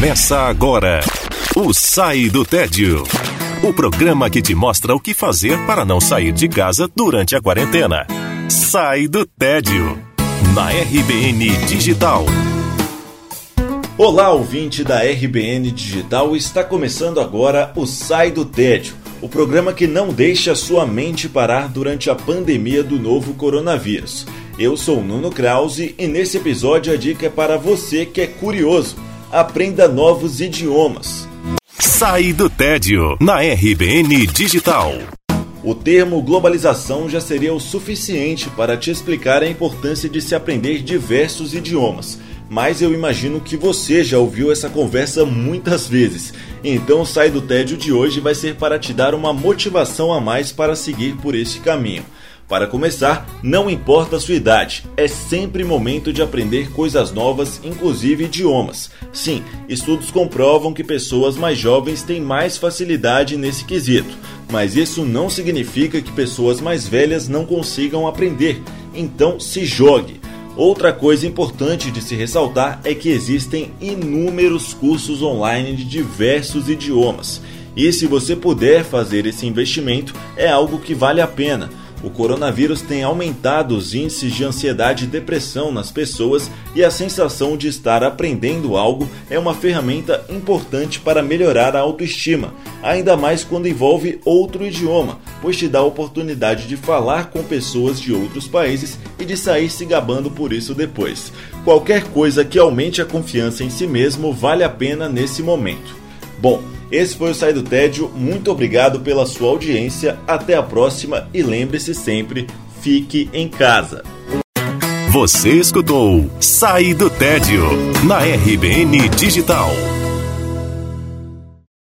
Começa agora o Sai do Tédio. O programa que te mostra o que fazer para não sair de casa durante a quarentena. Sai do Tédio. Na RBN Digital. Olá, ouvinte da RBN Digital. Está começando agora o Sai do Tédio. O programa que não deixa sua mente parar durante a pandemia do novo coronavírus. Eu sou Nuno Krause e nesse episódio a dica é para você que é curioso. Aprenda novos idiomas. Sai do tédio na RBN Digital. O termo globalização já seria o suficiente para te explicar a importância de se aprender diversos idiomas. Mas eu imagino que você já ouviu essa conversa muitas vezes. Então, o Sai do Tédio de hoje vai ser para te dar uma motivação a mais para seguir por esse caminho. Para começar, não importa a sua idade, é sempre momento de aprender coisas novas, inclusive idiomas. Sim, estudos comprovam que pessoas mais jovens têm mais facilidade nesse quesito, mas isso não significa que pessoas mais velhas não consigam aprender. Então, se jogue. Outra coisa importante de se ressaltar é que existem inúmeros cursos online de diversos idiomas. E se você puder fazer esse investimento, é algo que vale a pena o coronavírus tem aumentado os índices de ansiedade e depressão nas pessoas e a sensação de estar aprendendo algo é uma ferramenta importante para melhorar a autoestima, ainda mais quando envolve outro idioma, pois te dá a oportunidade de falar com pessoas de outros países e de sair se gabando por isso depois. Qualquer coisa que aumente a confiança em si mesmo vale a pena nesse momento. Bom, esse foi o Sai do Tédio. Muito obrigado pela sua audiência. Até a próxima e lembre-se sempre: fique em casa. Você escutou Sai do Tédio na RBN Digital.